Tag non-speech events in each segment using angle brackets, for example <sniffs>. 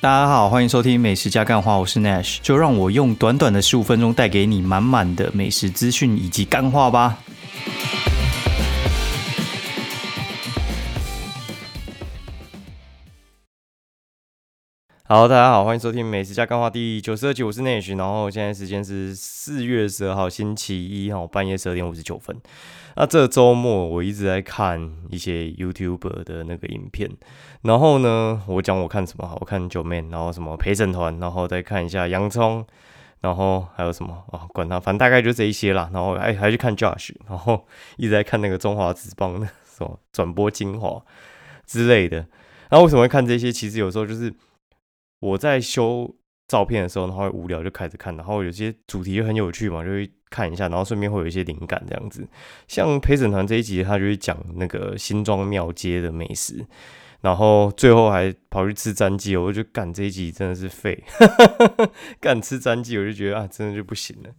大家好，欢迎收听美食加干话，我是 Nash，就让我用短短的十五分钟带给你满满的美食资讯以及干话吧。好，大家好，欢迎收听美食加干话第九十二集，我是 Nash，然后现在时间是四月十二号星期一哈，半夜十二点五十九分。那这周末我一直在看一些 YouTube 的那个影片，然后呢，我讲我看什么，我看九妹，然后什么陪审团，然后再看一下洋葱，然后还有什么啊，管他，反正大概就这一些啦。然后还，还去看 Josh，然后一直在看那个中华职棒的 <laughs> 什么转播精华之类的。那为什么会看这些？其实有时候就是。我在修照片的时候，然后无聊就开始看，然后有些主题就很有趣嘛，就会看一下，然后顺便会有一些灵感这样子。像陪审团这一集，他就会讲那个新庄庙街的美食，然后最后还跑去吃詹记，我就干这一集真的是废，<laughs> 干吃詹记我就觉得啊，真的就不行了。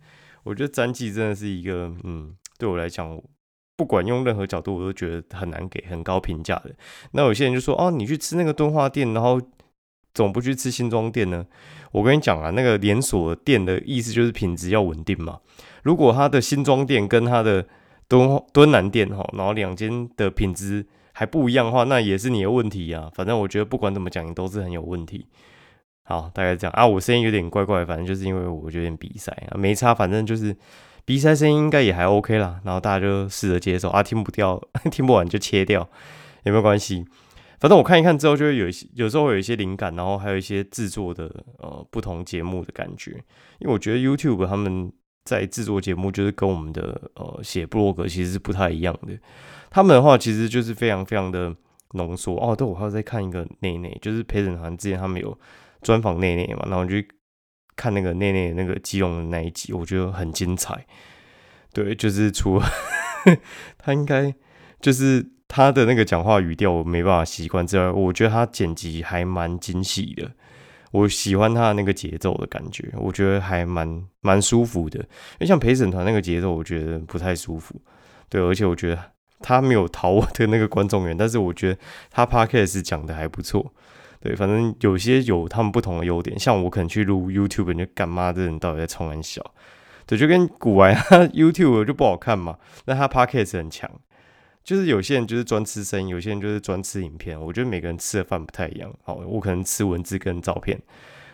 我觉得詹记真的是一个，嗯，对我来讲，不管用任何角度，我都觉得很难给很高评价的。那有些人就说，哦，你去吃那个敦化店，然后。怎么不去吃新庄店呢？我跟你讲啊，那个连锁店的意思就是品质要稳定嘛。如果他的新庄店跟他的敦敦南店哈，然后两间的品质还不一样的话，那也是你的问题啊。反正我觉得不管怎么讲，你都是很有问题。好，大概这样啊。我声音有点怪怪，反正就是因为我有点鼻塞啊，没差。反正就是鼻塞声音应该也还 OK 啦。然后大家就试着接受啊，听不掉，<laughs> 听不完就切掉，有没有关系？反正我看一看之后，就会有一些，有时候会有一些灵感，然后还有一些制作的呃不同节目的感觉。因为我觉得 YouTube 他们在制作节目，就是跟我们的呃写布洛格其实是不太一样的。他们的话其实就是非常非常的浓缩哦。对，我还要再看一个内内，就是陪审团之前他们有专访内内嘛，然后就看那个内内那个基隆的那一集，我觉得很精彩。对，就是除了 <laughs> 他应该就是。他的那个讲话语调我没办法习惯之外，我觉得他剪辑还蛮精细的，我喜欢他的那个节奏的感觉，我觉得还蛮蛮舒服的。因为像陪审团那个节奏，我觉得不太舒服。对，而且我觉得他没有讨我的那个观众缘，但是我觉得他 podcast 讲的还不错。对，反正有些有他们不同的优点，像我可能去录 YouTube，你就干妈的人到底在冲很小？对，就跟古玩 YouTube 就不好看嘛，那他 podcast 很强。就是有些人就是专吃声音，有些人就是专吃影片。我觉得每个人吃的饭不太一样。好，我可能吃文字跟照片。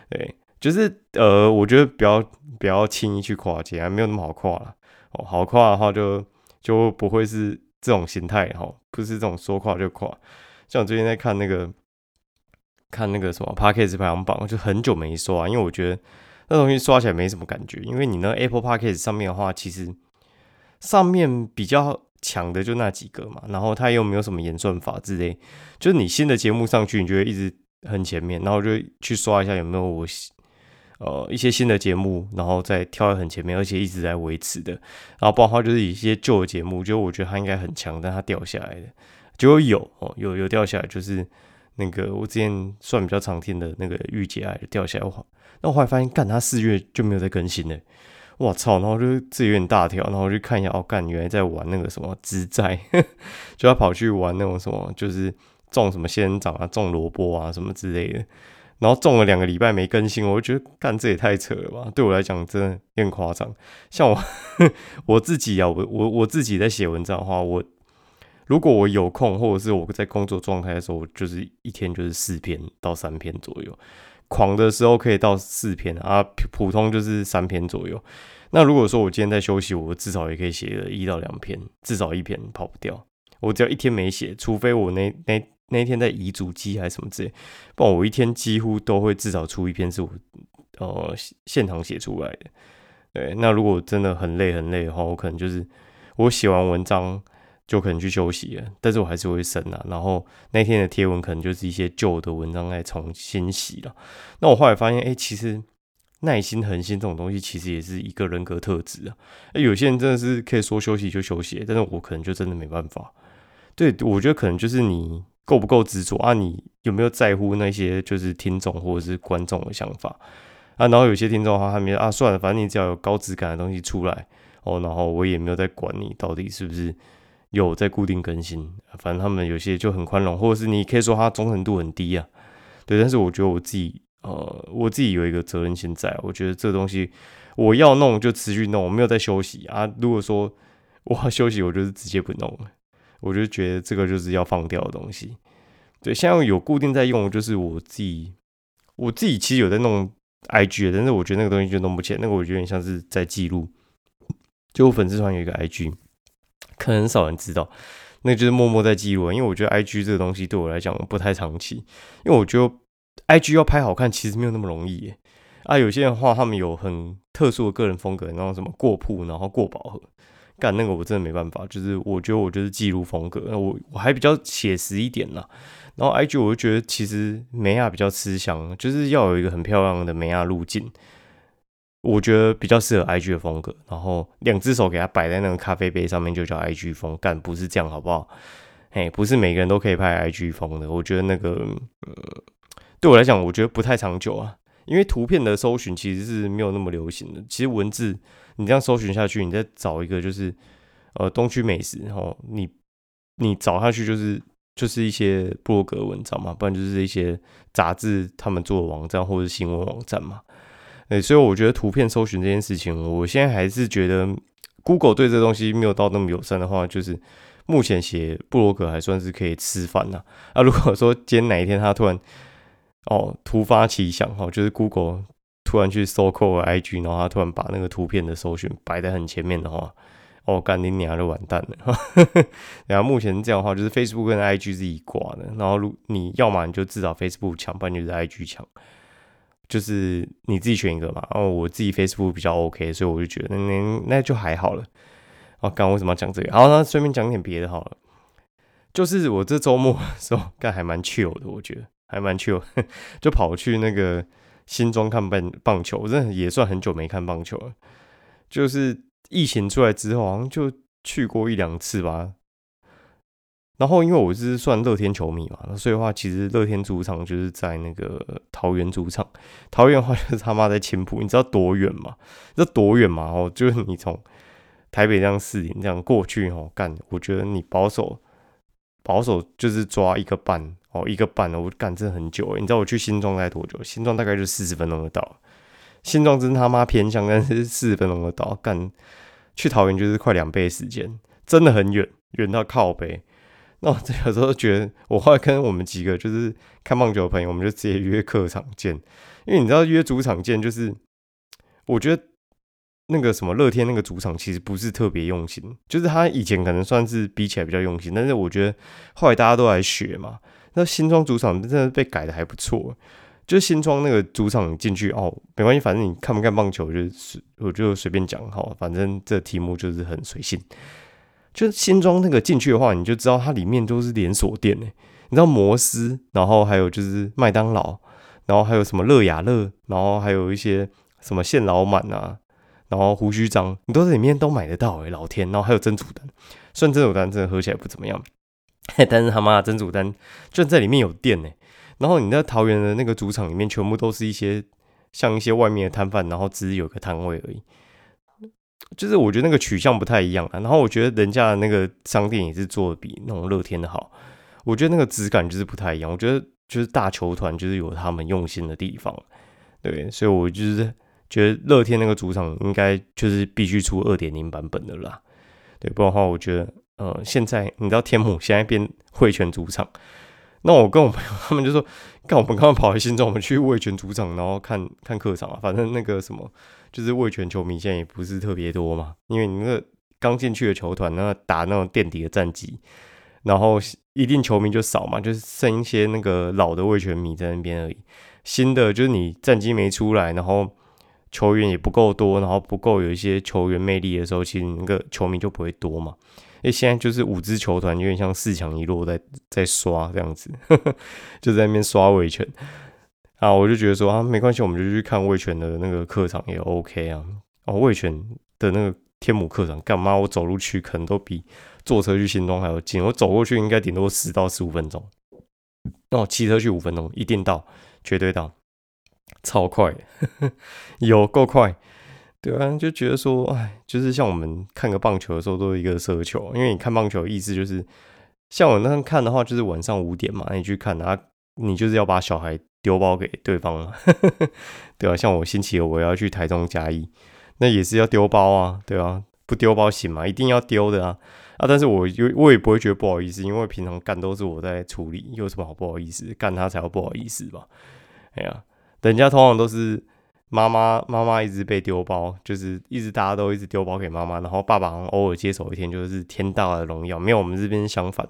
对，就是呃，我觉得不要不要轻易去跨界啊，没有那么好跨了。哦，好跨的话就就不会是这种形态哈，不是这种说跨就跨。像我最近在看那个看那个什么 p a c k a g e 排行榜，就很久没刷，因为我觉得那东西刷起来没什么感觉。因为你那 Apple p a c k a g e 上面的话，其实上面比较。强的就那几个嘛，然后他又没有什么演算法之类，就是你新的节目上去，你就会一直很前面，然后就去刷一下有没有我呃一些新的节目，然后再跳很前面，而且一直在维持的。然后包括就是一些旧的节目，就我觉得他应该很强，但他掉下来的，结果有哦，有有掉下来，就是那个我之前算比较常听的那个御姐爱掉下来的话，那我后来发现，干他四月就没有再更新了。我操！然后就自己有点大条，然后就看一下，哦，干，原来在玩那个什么支债，<laughs> 就要跑去玩那种什么，就是种什么仙人掌啊，种萝卜啊什么之类的。然后种了两个礼拜没更新，我就觉得干这也太扯了吧！对我来讲真的有点夸张。像我 <laughs> 我自己啊，我我我自己在写文章的话，我如果我有空，或者是我在工作状态的时候，就是一天就是四篇到三篇左右。狂的时候可以到四篇啊，普通就是三篇左右。那如果说我今天在休息，我至少也可以写个一到两篇，至少一篇跑不掉。我只要一天没写，除非我那那那天在移主机还是什么之类，不然我一天几乎都会至少出一篇是我呃现场写出来的。对，那如果真的很累很累的话，我可能就是我写完文章。就可能去休息了，但是我还是会审啊。然后那天的贴文可能就是一些旧的文章在重新洗了。那我后来发现，哎，其实耐心、恒心这种东西，其实也是一个人格特质啊。有些人真的是可以说休息就休息，但是我可能就真的没办法。对，我觉得可能就是你够不够执着啊？你有没有在乎那些就是听众或者是观众的想法啊？然后有些听众的话，他们啊，算了，反正你只要有高质感的东西出来哦，然后我也没有在管你到底是不是。有在固定更新，反正他们有些就很宽容，或者是你可以说他忠诚度很低啊，对。但是我觉得我自己呃，我自己有一个责任心在，我觉得这东西我要弄就持续弄，我没有在休息啊。如果说 <laughs> 我要休息，我就是直接不弄了。我就觉得这个就是要放掉的东西。对，现在有固定在用，就是我自己，我自己其实有在弄 IG，但是我觉得那个东西就弄不起来，那个我觉得有点像是在记录。就我粉丝团有一个 IG，可能很少人知道，那就是默默在记录。因为我觉得 IG 这个东西对我来讲不太长期，因为我觉得 IG 要拍好看其实没有那么容易耶。啊，有些人话他们有很特殊的个人风格，然后什么过曝，然后过饱和。干那个我真的没办法，就是我觉得我就是记录风格，我我还比较写实一点啦。然后 IG 我就觉得其实美亚比较吃香，就是要有一个很漂亮的美亚路径，我觉得比较适合 IG 的风格。然后两只手给它摆在那个咖啡杯上面就叫 IG 风，但不是这样好不好？嘿，不是每个人都可以拍 IG 风的。我觉得那个呃，对我来讲，我觉得不太长久啊，因为图片的搜寻其实是没有那么流行的，其实文字。你这样搜寻下去，你再找一个就是呃东区美食，然后你你找下去就是就是一些布洛格文章嘛，不然就是一些杂志他们做的网站或者新闻网站嘛。哎，所以我觉得图片搜寻这件事情，我现在还是觉得 Google 对这东西没有到那么友善的话，就是目前写布洛格还算是可以吃饭呐。啊，如果说今天哪一天他突然哦突发奇想哈，就是 Google。突然去搜扣 IG，然后他突然把那个图片的搜寻摆在很前面的话，哦，干你娘就完蛋了。<laughs> 然后目前这样的话，就是 Facebook 跟 IG 是一挂的。然后如你要么你就至少 Facebook 强，不然就是 IG 强，就是你自己选一个嘛。然后我自己 Facebook 比较 OK，所以我就觉得那那就还好了。哦，刚为什么要讲这个？好，那顺便讲点别的好了。就是我这周末的时候 <laughs> 干还蛮 chill 的，我觉得还蛮 chill，<laughs> 就跑去那个。新庄看棒棒球，我真的也算很久没看棒球了。就是疫情出来之后，好像就去过一两次吧。然后因为我是算乐天球迷嘛，所以的话，其实乐天主场就是在那个桃园主场。桃园的话就是他妈在青浦，你知道多远吗？知道多远吗？哦，就是你从台北这样四点这样过去哦，干，我觉得你保守保守就是抓一个半。哦，一个半哦，我干这很久你知道我去新庄待多久？新庄大概就四十分钟的到。新庄真他妈偏向，但是四十分钟的到。干去桃园就是快两倍时间，真的很远，远到靠北。<laughs> 那我有时候觉得，我后来跟我们几个就是看棒球的朋友，我们就直接约客场见，因为你知道约主场见，就是我觉得那个什么乐天那个主场其实不是特别用心，就是他以前可能算是比起来比较用心，但是我觉得后来大家都来学嘛。那新庄主场真的被改的还不错，就新庄那个主场进去哦，没关系，反正你看不看棒球就是我就随便讲哈，反正这题目就是很随性。就是新庄那个进去的话，你就知道它里面都是连锁店呢，你知道摩斯，然后还有就是麦当劳，然后还有什么乐雅乐，然后还有一些什么现老满啊，然后胡须章，你都在里面都买得到哎，老天，然后还有珍珠丹，虽然珍珠丹真的喝起来不怎么样。<laughs> 但是他妈的真主丹就在里面有店呢，然后你在桃园的那个主场里面，全部都是一些像一些外面的摊贩，然后只是有个摊位而已。就是我觉得那个取向不太一样啊。然后我觉得人家那个商店也是做的比那种乐天的好。我觉得那个质感就是不太一样。我觉得就是大球团就是有他们用心的地方，对，所以我就是觉得乐天那个主场应该就是必须出二点零版本的啦。对，不然的话，我觉得。呃，现在你知道天母现在变汇泉主场，那我跟我朋友他们就说，看我们刚刚跑来新庄，我们去味全主场，然后看看客场啊。反正那个什么，就是味全球迷现在也不是特别多嘛，因为你那个刚进去的球团，那打那种垫底的战绩，然后一定球迷就少嘛，就是剩一些那个老的味全迷在那边而已。新的就是你战绩没出来，然后球员也不够多，然后不够有一些球员魅力的时候，其实那个球迷就不会多嘛。因为现在就是五支球团有点像四强一落在在刷这样子，呵 <laughs> 呵就在那边刷卫权啊，我就觉得说啊，没关系，我们就去看卫权的那个客场也 OK 啊。哦，卫权的那个天母客场，干嘛我走路去可能都比坐车去新庄还要近，我走过去应该顶多十到十五分钟，那我骑车去五分钟一定到，绝对到，超快，<laughs> 有够快。对啊，就觉得说，哎，就是像我们看个棒球的时候，都是一个奢求，因为你看棒球的意思就是，像我那看的话，就是晚上五点嘛，你去看啊，你就是要把小孩丢包给对方嘛，<laughs> 对啊，像我星期五我要去台中嘉义，那也是要丢包啊，对啊，不丢包行吗？一定要丢的啊啊！但是我就我也不会觉得不好意思，因为平常干都是我在处理，有什么好不好意思？干他才要不好意思吧？哎呀，人家通常都是妈妈妈妈一直被丢包，就是一直大家都一直丢包给妈妈，然后爸爸偶尔接手一天，就是天大的荣耀。没有我们这边相反，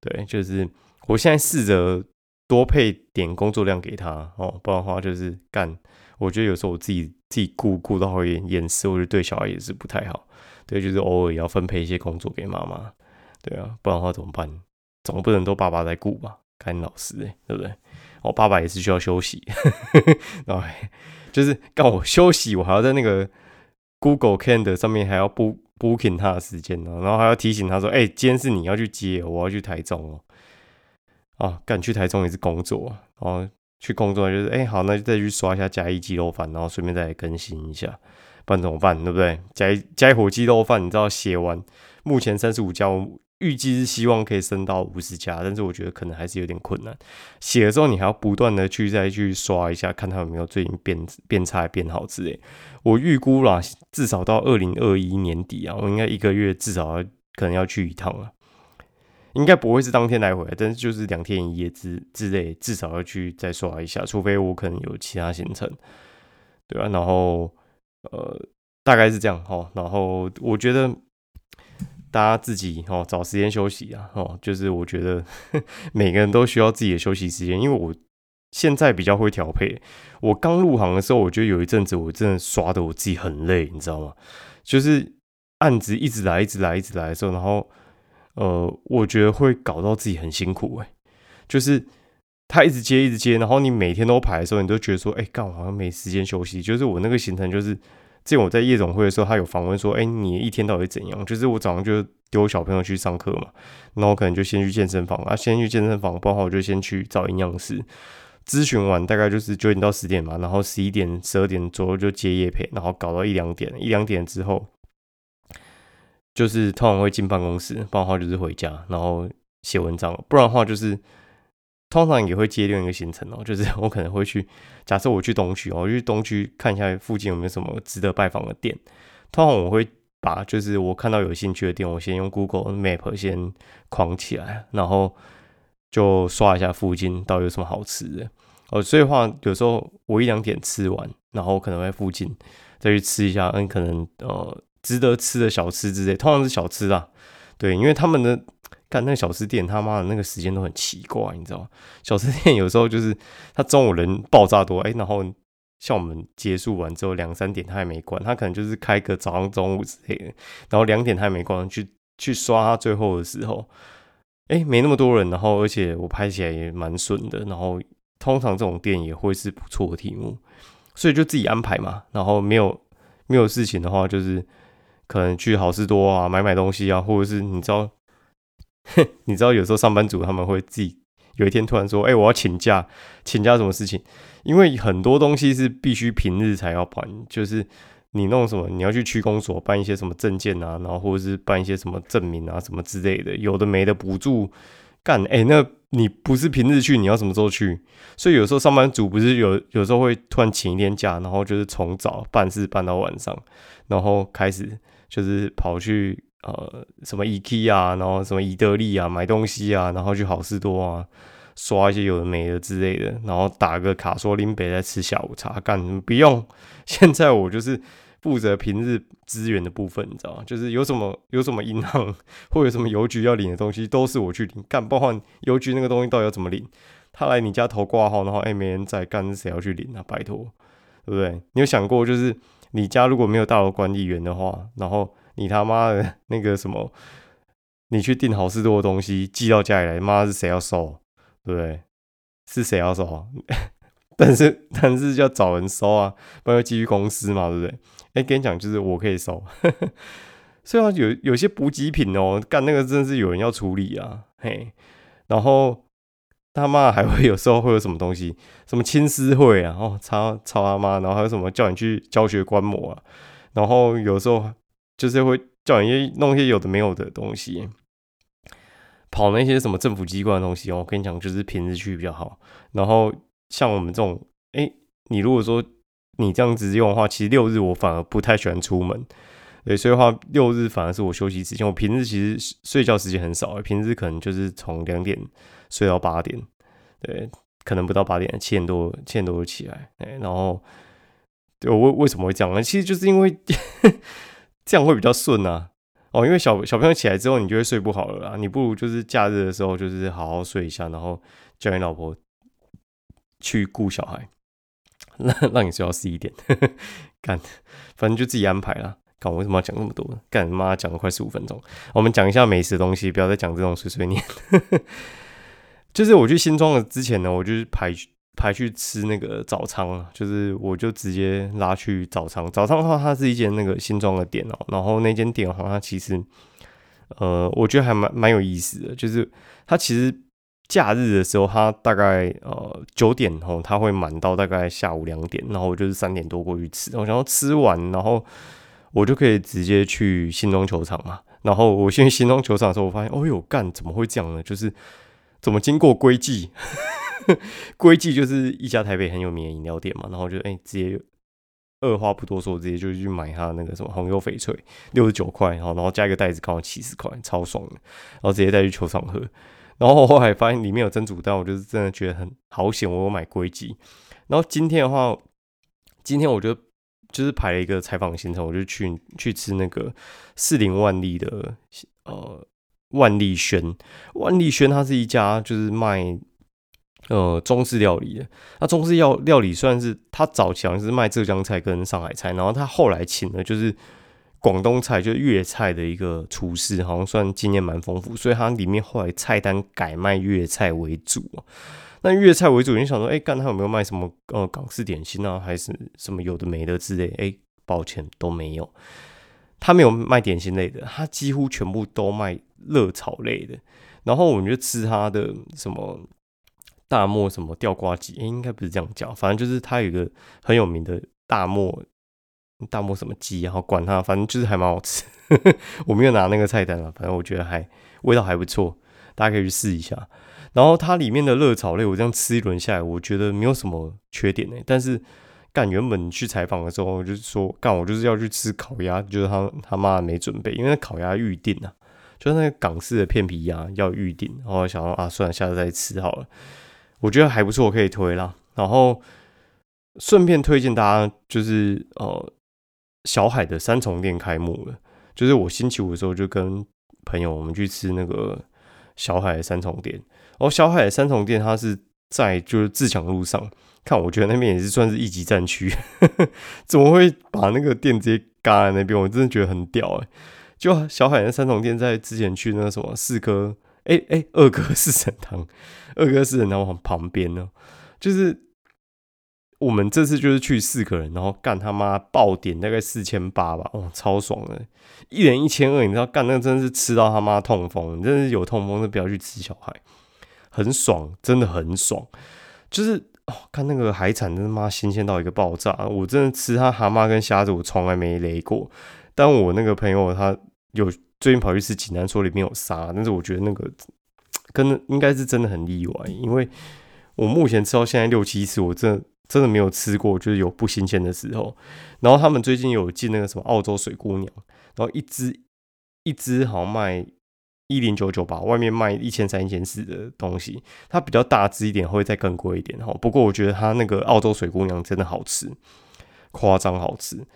对，就是我现在试着多配点工作量给他哦，不然的话就是干。我觉得有时候我自己自己顾顾到会厌世，我觉得对小孩也是不太好。对，就是偶尔也要分配一些工作给妈妈，对啊，不然的话怎么办？总不能都爸爸在顾吧？干老师哎，对不对？我爸爸也是需要休息，<laughs> 然后就是干我休息，我还要在那个 Google Calendar 上面还要 booking 他的时间呢，然后还要提醒他说：“哎，今天是你要去接，我要去台中哦。”啊，干去台中也是工作，然后去工作就是哎好，那就再去刷一下嘉义鸡肉饭，然后顺便再来更新一下，不然怎么办？对不对？加一加一火鸡肉饭，你知道写完目前三十五家。预计是希望可以升到五十家，但是我觉得可能还是有点困难。写的时候你还要不断的去再去刷一下，看它有没有最近变变差变好之类。我预估啦，至少到二零二一年底啊，我应该一个月至少要可能要去一趟啊。应该不会是当天来回，但是就是两天一夜之之类，至少要去再刷一下，除非我可能有其他行程，对吧？然后呃，大概是这样哈。然后我觉得。大家自己哦找时间休息啊哦，就是我觉得 <laughs> 每个人都需要自己的休息时间，因为我现在比较会调配。我刚入行的时候，我觉得有一阵子我真的刷的我自己很累，你知道吗？就是案子一直来，一直来，一直来的时候，然后呃，我觉得会搞到自己很辛苦哎。就是他一直接，一直接，然后你每天都排的时候，你都觉得说，哎，干我好像没时间休息。就是我那个行程就是。之前我在夜总会的时候，他有访问说：“哎，你一天到底怎样？”就是我早上就丢小朋友去上课嘛，然后可能就先去健身房啊，先去健身房，不然我就先去找营养师咨询完，大概就是九点到十点嘛，然后十一点、十二点左右就接夜陪，然后搞到一两点，一两点之后，就是通常会进办公室，不然的话就是回家，然后写文章，不然的话就是。通常也会接另一个行程哦，<laughs> 就是我可能会去，假设我去东区，我去东区看一下附近有没有什么值得拜访的店。通常我会把就是我看到有兴趣的店，我先用 Google Map 先框起来，然后就刷一下附近到底有什么好吃的。哦，所以话有时候我一两点吃完，然后可能在附近再去吃一下，嗯，可能呃值得吃的小吃之类，通常是小吃啦，对，因为他们的。干那个小吃店，他妈的那个时间都很奇怪，你知道吗？小吃店有时候就是他中午人爆炸多，哎，然后像我们结束完之后两三点他还没关，他可能就是开个早上、中午之类的，然后两点他还没关，去去刷他最后的时候，哎，没那么多人，然后而且我拍起来也蛮顺的，然后通常这种店也会是不错的题目，所以就自己安排嘛，然后没有没有事情的话，就是可能去好事多啊买买东西啊，或者是你知道。<laughs> 你知道有时候上班族他们会自己有一天突然说：“哎，我要请假，请假什么事情？”因为很多东西是必须平日才要办，就是你弄什么，你要去区公所办一些什么证件啊，然后或者是办一些什么证明啊，什么之类的，有的没的补助干。哎，那你不是平日去，你要什么时候去？所以有时候上班族不是有有时候会突然请一天假，然后就是从早办事办到晚上，然后开始就是跑去。呃，什么 EK 啊，然后什么宜得利啊，买东西啊，然后去好事多啊，刷一些有的没的之类的，然后打个卡说林北在吃下午茶，干什么不用。<laughs> 现在我就是负责平日资源的部分，你知道吗？就是有什么有什么银行 <laughs> 或有什么邮局要领的东西，都是我去领。干，包括邮局那个东西到底要怎么领？他来你家投挂号，然后哎没人在干，谁要去领啊？拜托，对不对？你有想过，就是你家如果没有大楼管理员的话，然后。你他妈的那个什么，你去订好事多的东西寄到家里来，妈是谁要收？对不对？是谁要收？<laughs> 但是但是要找人收啊，不然要寄去公司嘛，对不对？哎，跟你讲，就是我可以收。<laughs> 虽然有有些补给品哦，干那个真的是有人要处理啊，嘿。然后他妈还会有时候会有什么东西，什么青丝会啊，哦，操操他妈，然后还有什么叫你去教学观摩啊，然后有时候。就是会叫你弄一些有的没有的东西，跑那些什么政府机关的东西哦。我跟你讲，就是平日去比较好。然后像我们这种，哎，你如果说你这样子用的话，其实六日我反而不太喜欢出门。对，所以话六日反而是我休息时间。我平日其实睡觉时间很少，平日可能就是从两点睡到八点，对，可能不到八点，七点多七点多就起来。哎，然后对我为为什么会这样呢？其实就是因为这样会比较顺啊。哦，因为小小朋友起来之后，你就会睡不好了啦。你不如就是假日的时候，就是好好睡一下，然后叫你老婆去顾小孩，<laughs> 让让你睡到十一点，<laughs> 干，反正就自己安排啦。看我为什么要讲那么多？干妈讲了快十五分钟，我们讲一下美食的东西，不要再讲这种碎碎念。<laughs> 就是我去新庄的之前呢，我就是排排去吃那个早餐就是我就直接拉去早餐。早餐的话，它是一间那个新庄的店哦，然后那间店好像，其实呃，我觉得还蛮蛮有意思的，就是它其实假日的时候，它大概呃九点哦，它会满到大概下午两点，然后我就是三点多过去吃，我想要吃完，然后。我就可以直接去新庄球场嘛，然后我先去新庄球场的时候，我发现，哦呦，干怎么会这样呢？就是怎么经过龟记，<laughs> 龟记就是一家台北很有名的饮料店嘛，然后就哎直接二话不多说，直接就去买它那个什么红油翡翠，六十九块，然后然后加一个袋子刚好七十块，超爽的，然后直接带去球场喝，然后后来发现里面有蒸煮蛋，我就是真的觉得很好险，我有买龟记，然后今天的话，今天我就。就是排了一个采访行程，我就去去吃那个四零万利的呃万利轩。万利轩它是一家就是卖呃中式料理的。那中式料料理算是他早期好像是卖浙江菜跟上海菜，然后他后来请的就是广东菜，就是粤菜的一个厨师，好像算经验蛮丰富，所以他里面后来菜单改卖粤菜为主那粤菜为主，你想说，哎，干他有没有卖什么呃港式点心啊，还是什么有的没的之类？哎，抱歉，都没有。他没有卖点心类的，他几乎全部都卖热炒类的。然后我们就吃他的什么大漠什么吊瓜鸡，哎，应该不是这样讲，反正就是它有一个很有名的大漠大漠什么鸡，然后管它，反正就是还蛮好吃。<laughs> 我没有拿那个菜单了，反正我觉得还味道还不错，大家可以去试一下。然后它里面的热炒类，我这样吃一轮下来，我觉得没有什么缺点呢。但是干原本去采访的时候，就是说干我就是要去吃烤鸭，就是他他妈没准备，因为烤鸭预定啊，就是那个港式的片皮鸭要预定。然后想说啊，算了，下次再吃好了。我觉得还不错，可以推啦。然后顺便推荐大家，就是呃小海的三重店开幕了，就是我星期五的时候就跟朋友我们去吃那个小海的三重店。哦，小海的三重店，它是在就是自强路上。看，我觉得那边也是算是一级战区，<laughs> 怎么会把那个店直接嘎在那边？我真的觉得很屌哎！就小海的三重店，在之前去那个什么四哥，哎哎，二哥四神堂，二哥四神堂旁边呢，就是我们这次就是去四个人，然后干他妈爆点大概四千八吧，哦，超爽的，一人一千二，你知道干那真的是吃到他妈痛风，你真的是有痛风就不要去吃小孩。很爽，真的很爽，就是哦，看那个海产，真他妈新鲜到一个爆炸！我真的吃他蛤蟆跟虾子，我从来没雷过。但我那个朋友他有最近跑去吃济南，说里面有沙，但是我觉得那个跟应该是真的很意外，因为我目前吃到现在六七次，我真的真的没有吃过，就是有不新鲜的时候。然后他们最近有进那个什么澳洲水姑娘，然后一只一只好像卖。一零九九吧，外面卖一千三、一千四的东西，它比较大只一点，会再更贵一点哈。不过我觉得它那个澳洲水姑娘真的好吃，夸张好吃。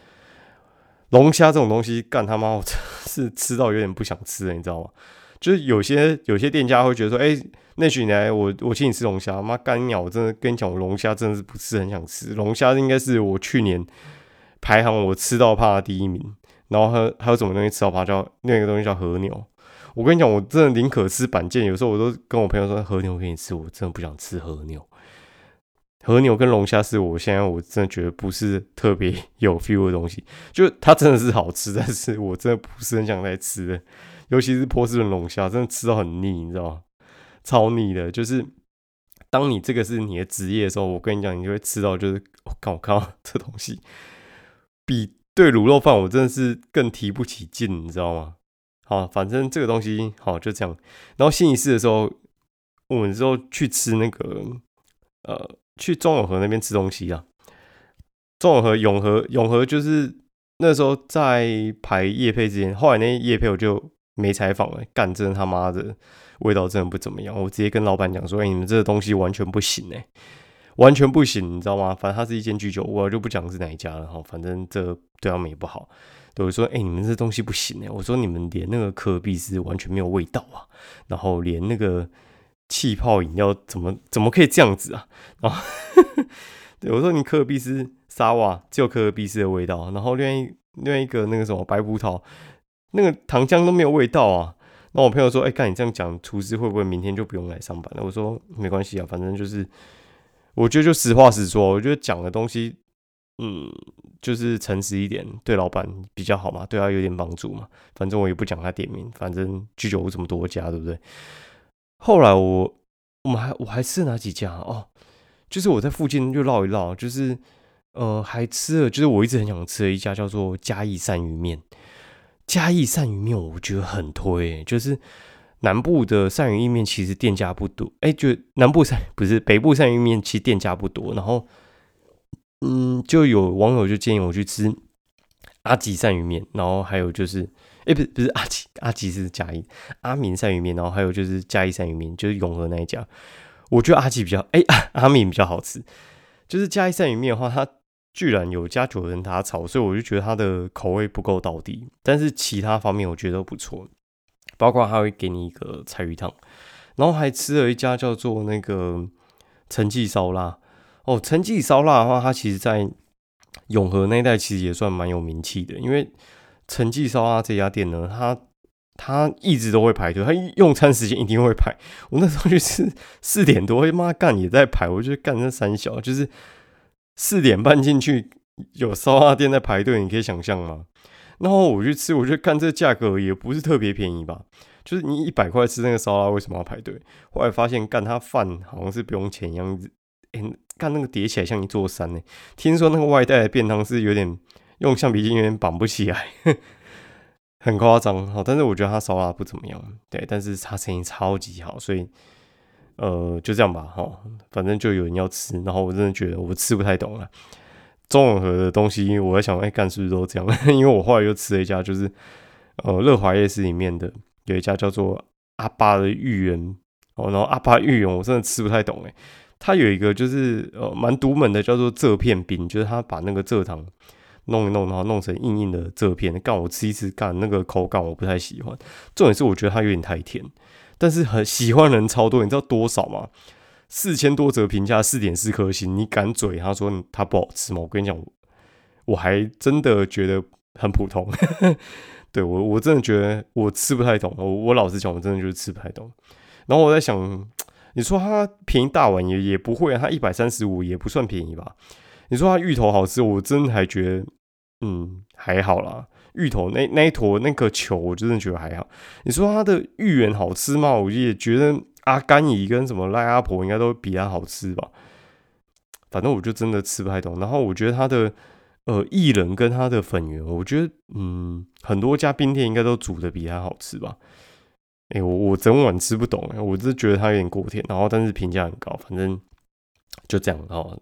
龙虾这种东西，干他妈我真是吃到有点不想吃了，你知道吗？就是有些有些店家会觉得说，哎，那许你来，我我请你吃龙虾，妈干鸟，我真的跟你讲，我龙虾真的是不是很想吃。龙虾应该是我去年排行我吃到怕第一名，然后还有还有什么东西吃到怕叫另一个东西叫和牛。我跟你讲，我真的宁可吃板腱。有时候我都跟我朋友说和牛给你吃，我真的不想吃和牛。和牛跟龙虾是我现在我真的觉得不是特别 <laughs> 有 feel 的东西，就它真的是好吃，但是我真的不是很想再吃。尤其是波士顿龙虾，真的吃到很腻，你知道吗？超腻的。就是当你这个是你的职业的时候，我跟你讲，你就会吃到，就是我靠我靠这东西，比对卤肉饭我真的是更提不起劲，你知道吗？好，反正这个东西好就这样。然后星期四的时候，我们之后去吃那个呃去中永和那边吃东西啊。中永和、永和、永和就是那时候在排叶配之前，后来那叶配我就没采访了。干，真他妈的味道真的不怎么样。我直接跟老板讲说：“哎，你们这个东西完全不行哎，完全不行，你知道吗？反正它是一间居酒屋，我就不讲是哪一家了哈。反正这对他们也不好。对我说：哎，你们这东西不行哎。我说你们连那个可比斯完全没有味道啊，然后连那个气泡饮料怎么怎么可以这样子啊？然后 <laughs> 对我说你可比斯。”沙瓦只有可尔必斯的味道，然后另外另外一个那个什么白葡萄，那个糖浆都没有味道啊。那我朋友说：“哎，看你这样讲，厨师会不会明天就不用来上班了？”我说：“没关系啊，反正就是，我觉得就实话实说。我觉得讲的东西，嗯，就是诚实一点，对老板比较好嘛，对他有点帮助嘛。反正我也不讲他店名，反正居酒屋这么多家，对不对？后来我我们还我还吃哪几家哦？就是我在附近就绕一绕，就是。呃，还吃了，就是我一直很想吃的一家叫做嘉义鳝鱼面。嘉义鳝鱼面我觉得很推，就是南部的鳝鱼意面其实店家不多，哎，就南部鳝不是北部鳝鱼面，其实店家不多。然后，嗯，就有网友就建议我去吃阿吉鳝鱼面，然后还有就是，哎，不是不是阿吉，阿吉是嘉义阿明鳝鱼面，然后还有就是嘉义鳝鱼面，就是永和那一家。我觉得阿吉比较，哎，阿明比较好吃。就是嘉义鳝鱼面的话，它居然有加九人塔炒，所以我就觉得它的口味不够到底。但是其他方面我觉得都不错，包括他会给你一个菜鱼汤，然后还吃了一家叫做那个陈记烧腊。哦，陈记烧腊的话，它其实在永和那一带其实也算蛮有名气的。因为陈记烧腊这家店呢，它它一直都会排队，它用餐时间一定会排。我那时候去吃四点多，妈干也在排，我就干那三小就是。四点半进去有烧腊店在排队，你可以想象吗？然后我去吃，我就看这价格也不是特别便宜吧，就是你一百块吃那个烧腊，为什么要排队？后来发现干他饭好像是不用钱一样，哎，干那个叠起来像一座山呢。听说那个外带的便当是有点用橡皮筋有点绑不起来，<laughs> 很夸张。好，但是我觉得他烧腊不怎么样，对，但是他生意超级好，所以。呃，就这样吧，哈，反正就有人要吃，然后我真的觉得我吃不太懂了。中永和的东西，我在想，哎，干是不是都这样？<laughs> 因为我后来又吃了一家，就是呃，乐华夜市里面的有一家叫做阿巴的芋圆，哦，然后阿巴芋圆我真的吃不太懂，哎，它有一个就是呃蛮独门的，叫做蔗片冰，就是他把那个蔗糖弄一弄，然后弄成硬硬的蔗片，干我吃一吃，干那个口感我不太喜欢，重点是我觉得它有点太甜。但是很喜欢人超多，你知道多少吗？四千多则评价，四点四颗星。你敢嘴？他说他不好吃吗？我跟你讲，我还真的觉得很普通。<laughs> 对我，我真的觉得我吃不太懂。我我老实讲，我真的就是吃不太懂。然后我在想，你说它便宜大碗也也不会，啊它一百三十五也不算便宜吧？你说它芋头好吃，我真的还觉得嗯还好啦。芋头那那一坨那个球，我真的觉得还好。你说它的芋圆好吃吗？我也觉得阿甘姨跟什么赖阿婆应该都比它好吃吧。反正我就真的吃不太懂。然后我觉得它的呃薏仁跟它的粉圆，我觉得嗯很多家冰店应该都煮的比它好吃吧。哎，我我整碗吃不懂，我是觉得它有点过甜。然后但是评价很高，反正就这样哦。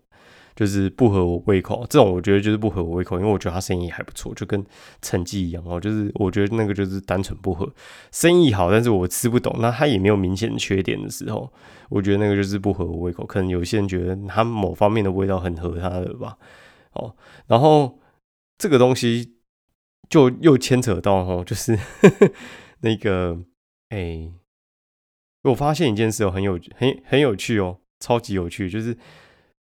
就是不合我胃口，这种我觉得就是不合我胃口，因为我觉得他生意还不错，就跟成绩一样哦。就是我觉得那个就是单纯不合，生意好，但是我吃不懂，那他也没有明显的缺点的时候，我觉得那个就是不合我胃口。可能有些人觉得他某方面的味道很合他的吧。哦，然后这个东西就又牵扯到哦，就是那个哎，我发现一件事哦，很有很很有趣哦，超级有趣，就是。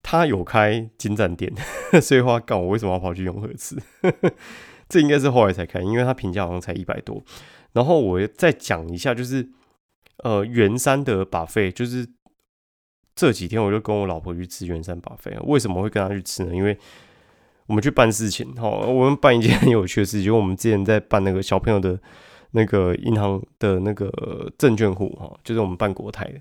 他有开金站店，<laughs> 所以话告我为什么要跑去永和吃？<laughs> 这应该是后来才开，因为他评价好像才一百多。然后我再讲一下，就是呃圆山的把费，就是这几天我就跟我老婆去吃圆山把费。为什么会跟他去吃呢？因为我们去办事情，哈，我们办一件很有趣的事情，就我们之前在办那个小朋友的那个银行的那个证券户，哈，就是我们办国泰的。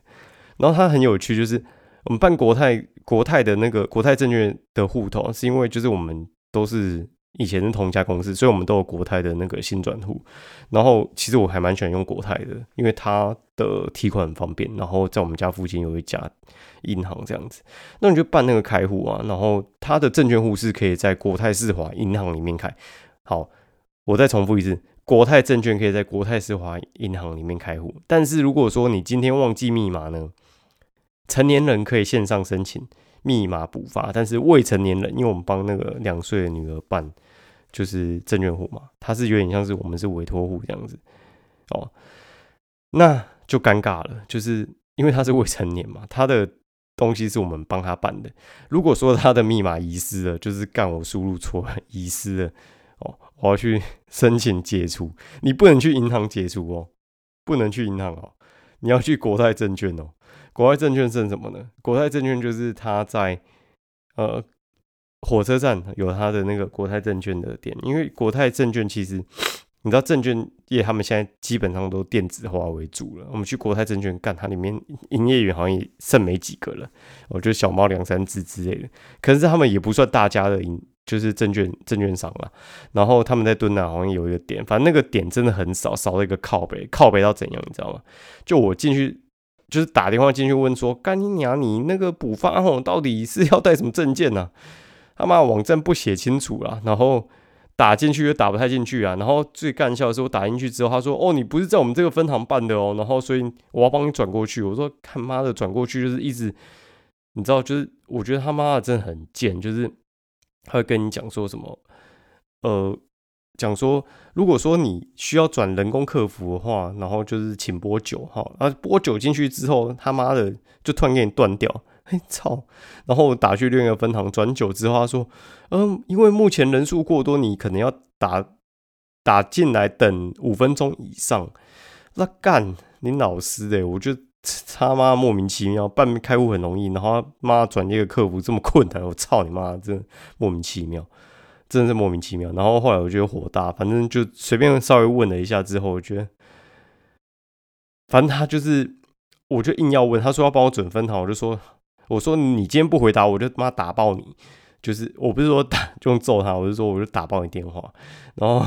然后他很有趣，就是我们办国泰。国泰的那个国泰证券的户头，是因为就是我们都是以前是同一家公司，所以我们都有国泰的那个新转户。然后其实我还蛮喜欢用国泰的，因为它的提款很方便。然后在我们家附近有一家银行这样子，那你就办那个开户啊。然后它的证券户是可以在国泰世华银行里面开。好，我再重复一次，国泰证券可以在国泰世华银行里面开户。但是如果说你今天忘记密码呢，成年人可以线上申请。密码补发，但是未成年人，因为我们帮那个两岁的女儿办，就是证券户嘛，他是有点像是我们是委托户这样子，哦，那就尴尬了，就是因为他是未成年嘛，他的东西是我们帮他办的。如果说他的密码遗失了，就是干我输入错遗失了，哦，我要去申请解除，你 <laughs> 不能去银行解除哦，不能去银行哦，你要去国泰证券哦。国泰证券是什么呢？国泰证券就是他在呃火车站有他的那个国泰证券的店，因为国泰证券其实 <sniffs> 你知道证券业他们现在基本上都电子化为主了。我们去国泰证券干，它里面营业员好像也剩没几个了，我觉得小猫两三只之类的。可是他们也不算大家的营，就是证券证券商了。然后他们在蹲南好像有一个点，反正那个点真的很少，少了一个靠北，靠北到怎样，你知道吗？就我进去。就是打电话进去问说，干你娘，你那个补发吼到底是要带什么证件呢？他妈网站不写清楚啦，然后打进去又打不太进去啊。然后最干笑的是，我打进去之后，他说，哦，你不是在我们这个分行办的哦，然后所以我要帮你转过去。我说，看妈的，转过去就是一直，你知道，就是我觉得他妈的真的很贱，就是他会跟你讲说什么，呃。讲说，如果说你需要转人工客服的话，然后就是请拨九号，啊拨九进去之后，他妈的就突然给你断掉，嘿操！然后打去另一个分行转九之后，他说，嗯，因为目前人数过多，你可能要打打进来等五分钟以上。那干你老师的，我就他妈莫名其妙，办开户很容易，然后妈转一个客服这么困难，我操你妈，真莫名其妙。真的是莫名其妙，然后后来我觉得火大，反正就随便稍微问了一下之后，我觉得，反正他就是，我就硬要问，他说要帮我准分行，我就说，我说你今天不回答，我就他妈打爆你，就是我不是说打就用揍他，我是说我就打爆你电话，然后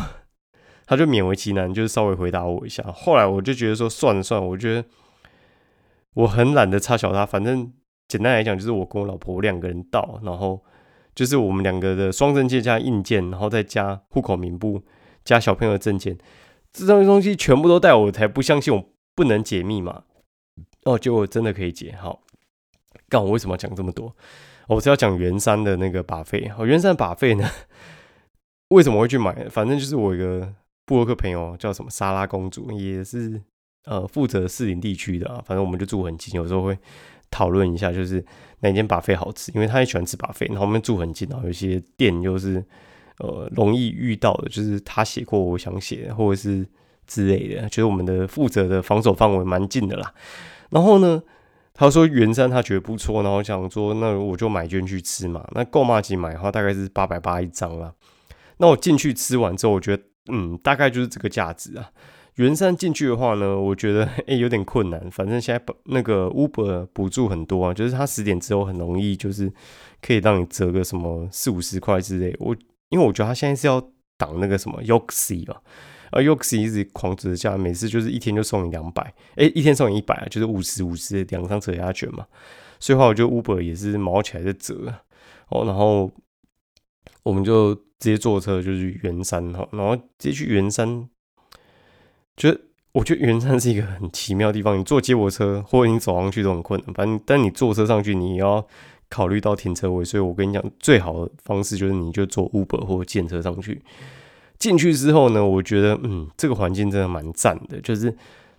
他就勉为其难，就是稍微回答我一下，后来我就觉得说算了算了，我觉得我很懒得插小他，反正简单来讲就是我跟我老婆两个人到，然后。就是我们两个的双证件加印件，然后再加户口名簿，加小朋友的证件，这东东西全部都带，我才不相信我不能解密码。哦，结果真的可以解。好，干我为什么要讲这么多？我是要讲元山的那个把费。哦，元山把费呢？<laughs> 为什么会去买？反正就是我一个布洛克朋友叫什么莎拉公主，也是呃负责士林地区的啊。反正我们就住很近，有时候会。讨论一下，就是哪间把费好吃，因为他也喜欢吃把费。然后我们住很近，然后有些店又是呃容易遇到的，就是他写过我想写，或者是之类的，就是我们的负责的防守范围蛮近的啦。然后呢，他说元山他觉得不错，然后想说那我就买券去吃嘛。那购买几买的话大概是八百八一张啦。那我进去吃完之后，我觉得嗯大概就是这个价值啊。圆山进去的话呢，我觉得 <laughs> 诶有点困难。反正现在那个 Uber 补助很多啊，就是它十点之后很容易就是可以让你折个什么四五十块之类。我因为我觉得他现在是要挡那个什么 Yoxi 嘛，啊 Yoxi 一直狂折价，每次就是一天就送你两百，诶，一天送你一百，就是五十五十两张折价券嘛。所以话，我觉得 Uber 也是毛起来在折哦。然后我们就直接坐车就去圆山哈，然后直接去圆山。就是我觉得圆山是一个很奇妙的地方。你坐接驳车或者你走上去都很困难，反正但你坐车上去，你也要考虑到停车位。所以我跟你讲，最好的方式就是你就坐 Uber 或者建车上去。进去之后呢，我觉得嗯，这个环境真的蛮赞的，就是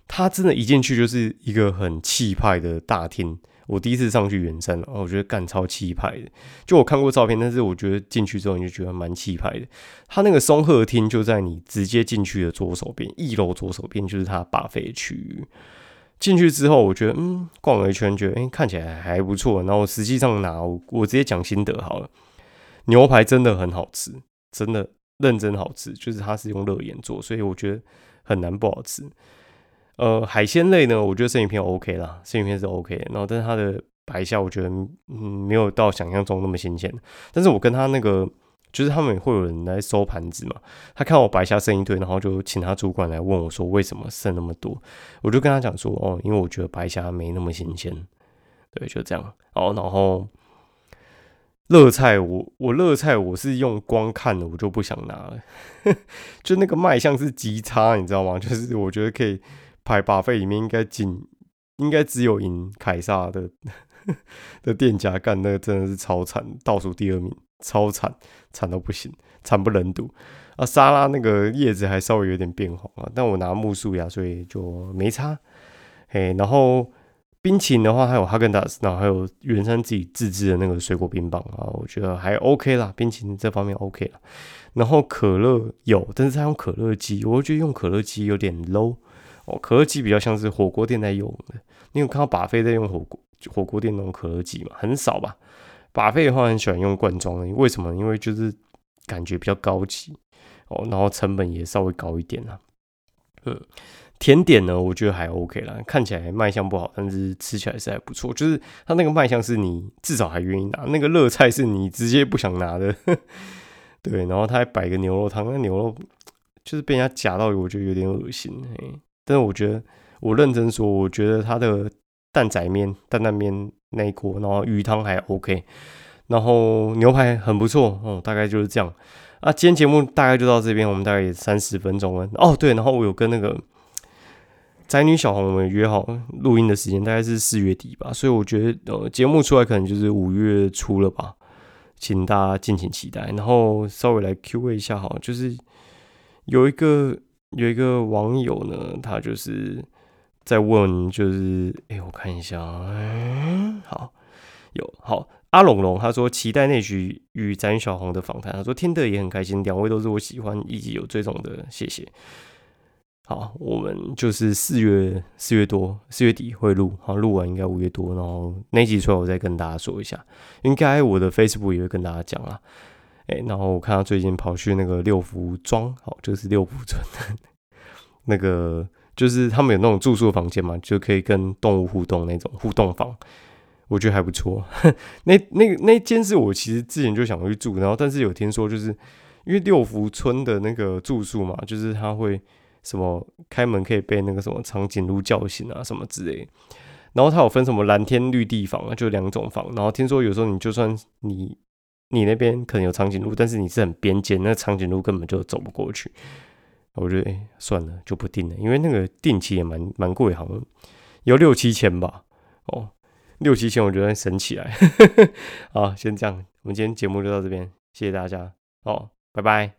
它真的，一进去就是一个很气派的大厅。我第一次上去远山了，我觉得干超气派的。就我看过照片，但是我觉得进去之后你就觉得蛮气派的。它那个松鹤厅就在你直接进去的左手边，一楼左手边就是它把费区域。进去之后，我觉得嗯，逛了一圈，觉得哎看起来还不错。然后实际上拿我直接讲心得好了，牛排真的很好吃，真的认真好吃。就是它是用热盐做，所以我觉得很难不好吃。呃，海鲜类呢，我觉得生鱼片 OK 啦，生鱼片是 OK。然后，但是它的白虾，我觉得嗯没有到想象中那么新鲜。但是我跟他那个就是他们会有人来收盘子嘛。他看我白虾剩一堆，然后就请他主管来问我说为什么剩那么多。我就跟他讲说，哦，因为我觉得白虾没那么新鲜。对，就这样。哦，然后热菜我我热菜我是用光看的，我就不想拿了。<laughs> 就那个卖相是极差，你知道吗？就是我觉得可以排把费里面应该仅应该只有赢凯撒的。<laughs> 的店家干那个真的是超惨，倒数第二名，超惨，惨到不行，惨不忍睹啊！沙拉那个叶子还稍微有点变红啊，但我拿木薯芽，所以就没差。嘿，然后冰淇淋的话，还有哈根达斯，然后还有原山自己自制的那个水果冰棒啊，我觉得还 OK 啦，冰淇淋这方面 OK 了。然后可乐有，但是他用可乐机，我觉得用可乐机有点 low 哦，可乐鸡比较像是火锅店在用的。你有看到把菲在用火锅？火锅店那种可乐鸡嘛，很少吧。把菲的话，很喜欢用罐装的，为什么？因为就是感觉比较高级哦，然后成本也稍微高一点啦。嗯，甜点呢，我觉得还 OK 啦，看起来卖相不好，但是吃起来是还不错。就是它那个卖相是你至少还愿意拿，那个热菜是你直接不想拿的。<laughs> 对，然后他还摆个牛肉汤，那牛肉就是被人家夹到，我觉得有点恶心。嘿，但是我觉得，我认真说，我觉得它的。蛋仔面、担担面那一锅，然后鱼汤还 OK，然后牛排很不错哦，大概就是这样。啊，今天节目大概就到这边，我们大概也三十分钟了。哦，对，然后我有跟那个宅女小红我们约好录音的时间，大概是四月底吧，所以我觉得呃节目出来可能就是五月初了吧，请大家敬请期待。然后稍微来 Q A 一下哈，就是有一个有一个网友呢，他就是。在问就是，哎，我看一下，嗯，好，有好阿龙龙，他说期待那局与展小红的访谈，他说听得也很开心，两位都是我喜欢以及有追踪的，谢谢。好，我们就是四月四月多四月底会录，好录完应该五月多，然后那集出来我再跟大家说一下，应该我的 Facebook 也会跟大家讲啊，哎，然后我看他最近跑去那个六福庄，好，就是六福村那个。就是他们有那种住宿房间嘛，就可以跟动物互动那种互动房，我觉得还不错。<laughs> 那那那间是我其实之前就想去住，然后但是有听说就是因为六福村的那个住宿嘛，就是他会什么开门可以被那个什么长颈鹿叫醒啊什么之类，然后他有分什么蓝天绿地房啊，就两种房，然后听说有时候你就算你你那边可能有长颈鹿，但是你是很边间，那长颈鹿根本就走不过去。我觉得哎，算了，就不定了，因为那个定期也蛮蛮贵，好像有六七千吧。哦，六七千，我觉得省起来。<laughs> 好，先这样，我们今天节目就到这边，谢谢大家。哦，拜拜。